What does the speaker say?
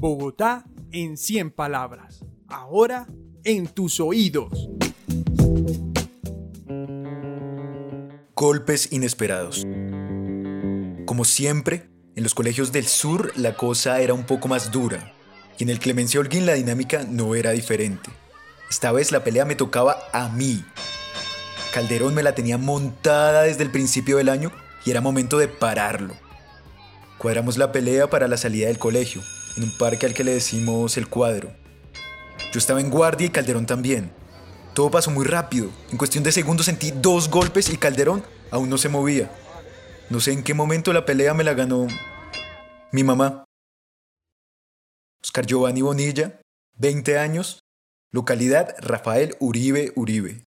Bogotá en 100 palabras. Ahora en tus oídos. Golpes inesperados. Como siempre, en los colegios del sur la cosa era un poco más dura. Y en el Clemencia Holguín la dinámica no era diferente. Esta vez la pelea me tocaba a mí. Calderón me la tenía montada desde el principio del año y era momento de pararlo. Cuadramos la pelea para la salida del colegio, en un parque al que le decimos el cuadro. Yo estaba en guardia y Calderón también. Todo pasó muy rápido. En cuestión de segundos sentí dos golpes y Calderón aún no se movía. No sé en qué momento la pelea me la ganó mi mamá. Oscar Giovanni Bonilla, 20 años, localidad Rafael Uribe Uribe.